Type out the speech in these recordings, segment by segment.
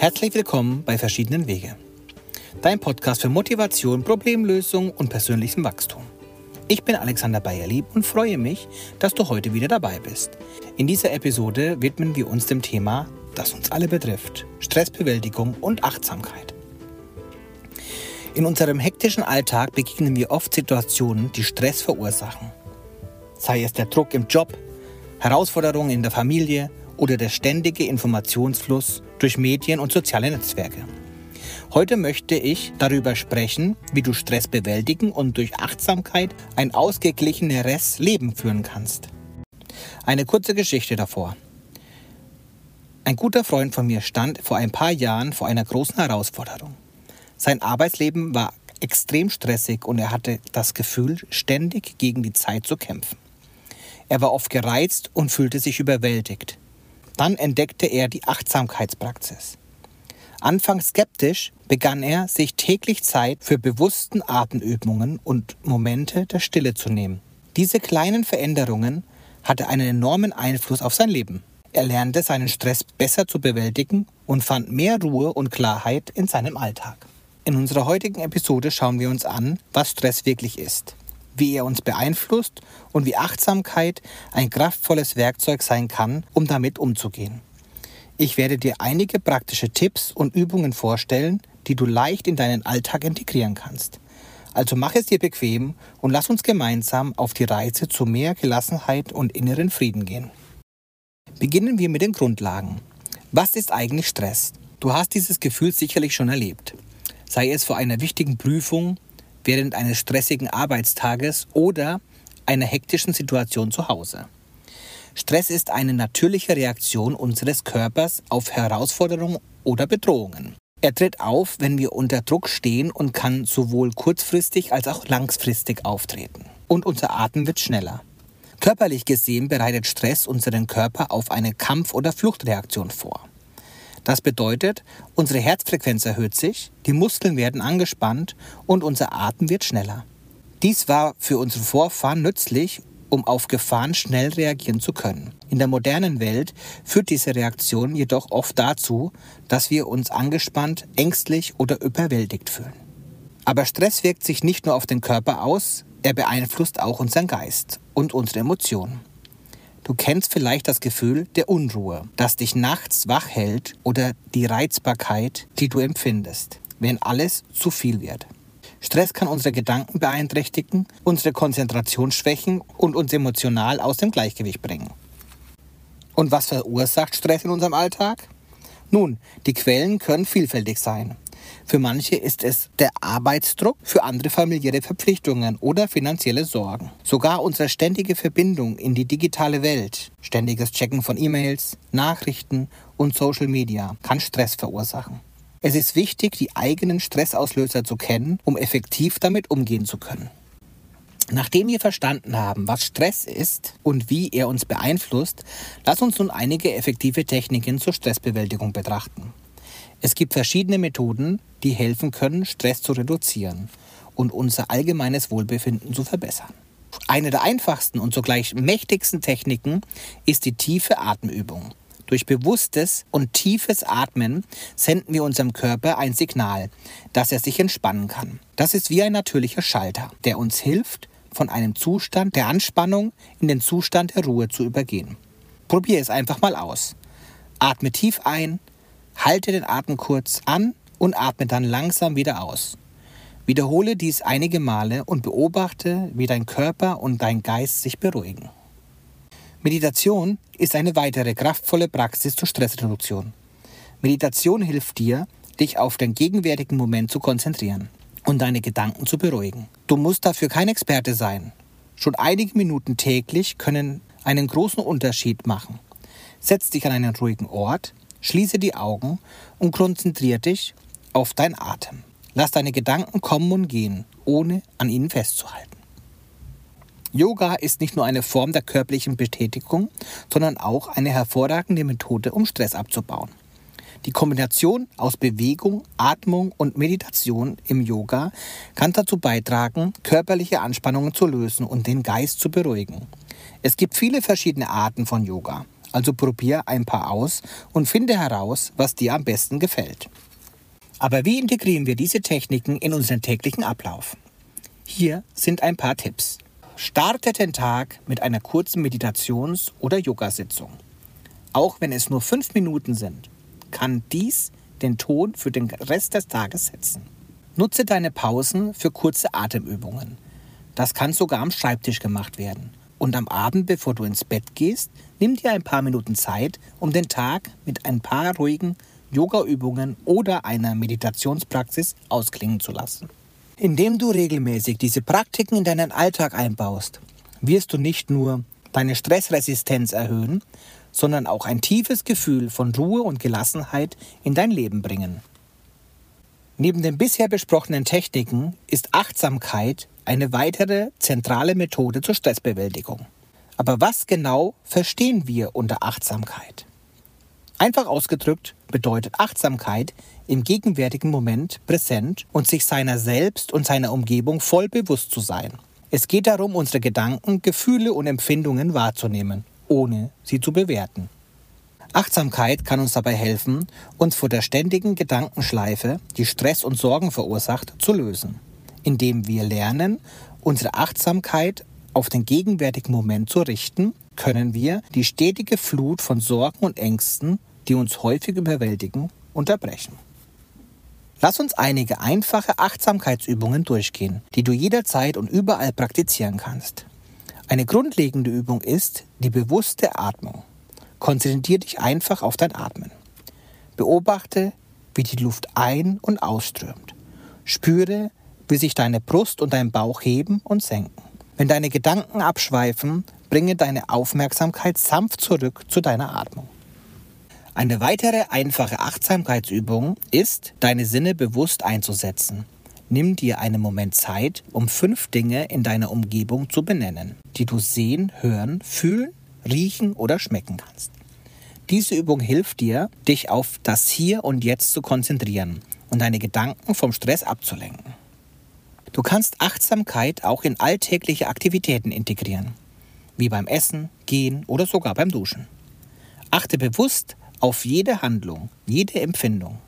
Herzlich willkommen bei Verschiedenen Wege. Dein Podcast für Motivation, Problemlösung und persönlichem Wachstum. Ich bin Alexander Bayerlieb und freue mich, dass du heute wieder dabei bist. In dieser Episode widmen wir uns dem Thema, das uns alle betrifft, Stressbewältigung und Achtsamkeit. In unserem hektischen Alltag begegnen wir oft Situationen, die Stress verursachen. Sei es der Druck im Job, Herausforderungen in der Familie oder der ständige Informationsfluss durch Medien und soziale Netzwerke. Heute möchte ich darüber sprechen, wie du Stress bewältigen und durch Achtsamkeit ein ausgeglicheneres Leben führen kannst. Eine kurze Geschichte davor. Ein guter Freund von mir stand vor ein paar Jahren vor einer großen Herausforderung. Sein Arbeitsleben war extrem stressig und er hatte das Gefühl, ständig gegen die Zeit zu kämpfen. Er war oft gereizt und fühlte sich überwältigt. Dann entdeckte er die Achtsamkeitspraxis. Anfangs skeptisch begann er, sich täglich Zeit für bewussten Atemübungen und Momente der Stille zu nehmen. Diese kleinen Veränderungen hatten einen enormen Einfluss auf sein Leben. Er lernte seinen Stress besser zu bewältigen und fand mehr Ruhe und Klarheit in seinem Alltag. In unserer heutigen Episode schauen wir uns an, was Stress wirklich ist, wie er uns beeinflusst und wie Achtsamkeit ein kraftvolles Werkzeug sein kann, um damit umzugehen. Ich werde dir einige praktische Tipps und Übungen vorstellen, die du leicht in deinen Alltag integrieren kannst. Also mach es dir bequem und lass uns gemeinsam auf die Reise zu mehr Gelassenheit und inneren Frieden gehen. Beginnen wir mit den Grundlagen. Was ist eigentlich Stress? Du hast dieses Gefühl sicherlich schon erlebt sei es vor einer wichtigen Prüfung, während eines stressigen Arbeitstages oder einer hektischen Situation zu Hause. Stress ist eine natürliche Reaktion unseres Körpers auf Herausforderungen oder Bedrohungen. Er tritt auf, wenn wir unter Druck stehen und kann sowohl kurzfristig als auch langfristig auftreten. Und unser Atem wird schneller. Körperlich gesehen bereitet Stress unseren Körper auf eine Kampf- oder Fluchtreaktion vor. Das bedeutet, unsere Herzfrequenz erhöht sich, die Muskeln werden angespannt und unser Atem wird schneller. Dies war für unsere Vorfahren nützlich, um auf Gefahren schnell reagieren zu können. In der modernen Welt führt diese Reaktion jedoch oft dazu, dass wir uns angespannt, ängstlich oder überwältigt fühlen. Aber Stress wirkt sich nicht nur auf den Körper aus, er beeinflusst auch unseren Geist und unsere Emotionen. Du kennst vielleicht das Gefühl der Unruhe, das dich nachts wach hält oder die Reizbarkeit, die du empfindest, wenn alles zu viel wird. Stress kann unsere Gedanken beeinträchtigen, unsere Konzentration schwächen und uns emotional aus dem Gleichgewicht bringen. Und was verursacht Stress in unserem Alltag? Nun, die Quellen können vielfältig sein. Für manche ist es der Arbeitsdruck, für andere familiäre Verpflichtungen oder finanzielle Sorgen. Sogar unsere ständige Verbindung in die digitale Welt, ständiges Checken von E-Mails, Nachrichten und Social Media kann Stress verursachen. Es ist wichtig, die eigenen Stressauslöser zu kennen, um effektiv damit umgehen zu können. Nachdem wir verstanden haben, was Stress ist und wie er uns beeinflusst, lass uns nun einige effektive Techniken zur Stressbewältigung betrachten. Es gibt verschiedene Methoden, die helfen können, Stress zu reduzieren und unser allgemeines Wohlbefinden zu verbessern. Eine der einfachsten und zugleich mächtigsten Techniken ist die tiefe Atemübung. Durch bewusstes und tiefes Atmen senden wir unserem Körper ein Signal, dass er sich entspannen kann. Das ist wie ein natürlicher Schalter, der uns hilft, von einem Zustand der Anspannung in den Zustand der Ruhe zu übergehen. Probier es einfach mal aus. Atme tief ein, halte den Atem kurz an und atme dann langsam wieder aus. Wiederhole dies einige Male und beobachte, wie dein Körper und dein Geist sich beruhigen. Meditation ist eine weitere kraftvolle Praxis zur Stressreduktion. Meditation hilft dir, dich auf den gegenwärtigen Moment zu konzentrieren und deine Gedanken zu beruhigen. Du musst dafür kein Experte sein. Schon einige Minuten täglich können einen großen Unterschied machen. Setz dich an einen ruhigen Ort, schließe die Augen und konzentriere dich auf dein Atem. Lass deine Gedanken kommen und gehen, ohne an ihnen festzuhalten. Yoga ist nicht nur eine Form der körperlichen Betätigung, sondern auch eine hervorragende Methode, um Stress abzubauen. Die Kombination aus Bewegung, Atmung und Meditation im Yoga kann dazu beitragen, körperliche Anspannungen zu lösen und den Geist zu beruhigen. Es gibt viele verschiedene Arten von Yoga. Also probier ein paar aus und finde heraus, was dir am besten gefällt. Aber wie integrieren wir diese Techniken in unseren täglichen Ablauf? Hier sind ein paar Tipps. Starte den Tag mit einer kurzen Meditations- oder Yogasitzung. Auch wenn es nur fünf Minuten sind, kann dies den Ton für den Rest des Tages setzen. Nutze deine Pausen für kurze Atemübungen. Das kann sogar am Schreibtisch gemacht werden. Und am Abend, bevor du ins Bett gehst, nimm dir ein paar Minuten Zeit, um den Tag mit ein paar ruhigen Yoga-Übungen oder einer Meditationspraxis ausklingen zu lassen. Indem du regelmäßig diese Praktiken in deinen Alltag einbaust, wirst du nicht nur deine Stressresistenz erhöhen, sondern auch ein tiefes Gefühl von Ruhe und Gelassenheit in dein Leben bringen. Neben den bisher besprochenen Techniken ist Achtsamkeit eine weitere zentrale Methode zur Stressbewältigung. Aber was genau verstehen wir unter Achtsamkeit? Einfach ausgedrückt bedeutet Achtsamkeit, im gegenwärtigen Moment präsent und sich seiner selbst und seiner Umgebung voll bewusst zu sein. Es geht darum, unsere Gedanken, Gefühle und Empfindungen wahrzunehmen, ohne sie zu bewerten. Achtsamkeit kann uns dabei helfen, uns vor der ständigen Gedankenschleife, die Stress und Sorgen verursacht, zu lösen, indem wir lernen, unsere Achtsamkeit auf den gegenwärtigen Moment zu richten, können wir die stetige Flut von Sorgen und Ängsten, die uns häufig überwältigen, unterbrechen. Lass uns einige einfache Achtsamkeitsübungen durchgehen, die du jederzeit und überall praktizieren kannst. Eine grundlegende Übung ist die bewusste Atmung. Konzentriere dich einfach auf dein Atmen. Beobachte, wie die Luft ein- und ausströmt. Spüre, wie sich deine Brust und dein Bauch heben und senken. Wenn deine Gedanken abschweifen, bringe deine Aufmerksamkeit sanft zurück zu deiner Atmung. Eine weitere einfache Achtsamkeitsübung ist, deine Sinne bewusst einzusetzen. Nimm dir einen Moment Zeit, um fünf Dinge in deiner Umgebung zu benennen, die du sehen, hören, fühlen, riechen oder schmecken kannst. Diese Übung hilft dir, dich auf das Hier und Jetzt zu konzentrieren und deine Gedanken vom Stress abzulenken. Du kannst Achtsamkeit auch in alltägliche Aktivitäten integrieren, wie beim Essen, Gehen oder sogar beim Duschen. Achte bewusst auf jede Handlung, jede Empfindung.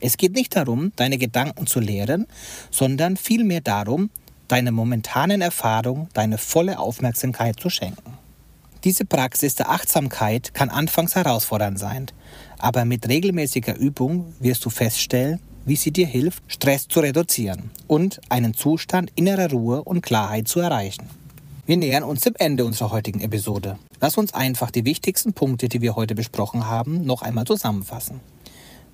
Es geht nicht darum, deine Gedanken zu leeren, sondern vielmehr darum, deiner momentanen Erfahrung deine volle Aufmerksamkeit zu schenken. Diese Praxis der Achtsamkeit kann anfangs herausfordernd sein, aber mit regelmäßiger Übung wirst du feststellen, wie sie dir hilft, Stress zu reduzieren und einen Zustand innerer Ruhe und Klarheit zu erreichen. Wir nähern uns dem Ende unserer heutigen Episode. Lass uns einfach die wichtigsten Punkte, die wir heute besprochen haben, noch einmal zusammenfassen.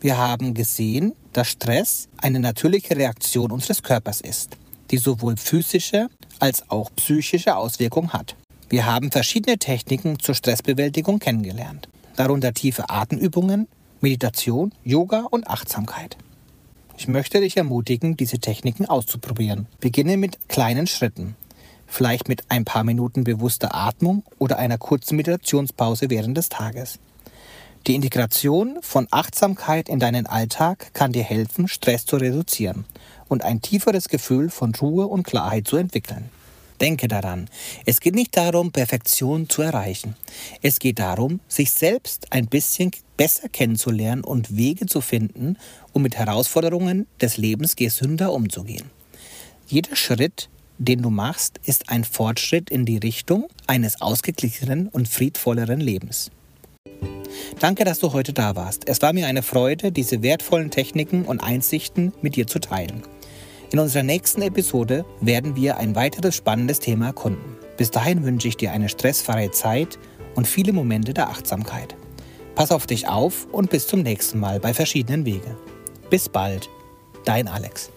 Wir haben gesehen, dass Stress eine natürliche Reaktion unseres Körpers ist, die sowohl physische als auch psychische Auswirkungen hat. Wir haben verschiedene Techniken zur Stressbewältigung kennengelernt, darunter tiefe Atemübungen, Meditation, Yoga und Achtsamkeit. Ich möchte dich ermutigen, diese Techniken auszuprobieren. Beginne mit kleinen Schritten vielleicht mit ein paar Minuten bewusster Atmung oder einer kurzen Meditationspause während des Tages. Die Integration von Achtsamkeit in deinen Alltag kann dir helfen, Stress zu reduzieren und ein tieferes Gefühl von Ruhe und Klarheit zu entwickeln. Denke daran, es geht nicht darum, Perfektion zu erreichen. Es geht darum, sich selbst ein bisschen besser kennenzulernen und Wege zu finden, um mit Herausforderungen des Lebens gesünder umzugehen. Jeder Schritt den du machst, ist ein Fortschritt in die Richtung eines ausgeglichenen und friedvolleren Lebens. Danke, dass du heute da warst. Es war mir eine Freude, diese wertvollen Techniken und Einsichten mit dir zu teilen. In unserer nächsten Episode werden wir ein weiteres spannendes Thema erkunden. Bis dahin wünsche ich dir eine stressfreie Zeit und viele Momente der Achtsamkeit. Pass auf dich auf und bis zum nächsten Mal bei verschiedenen Wege. Bis bald, dein Alex.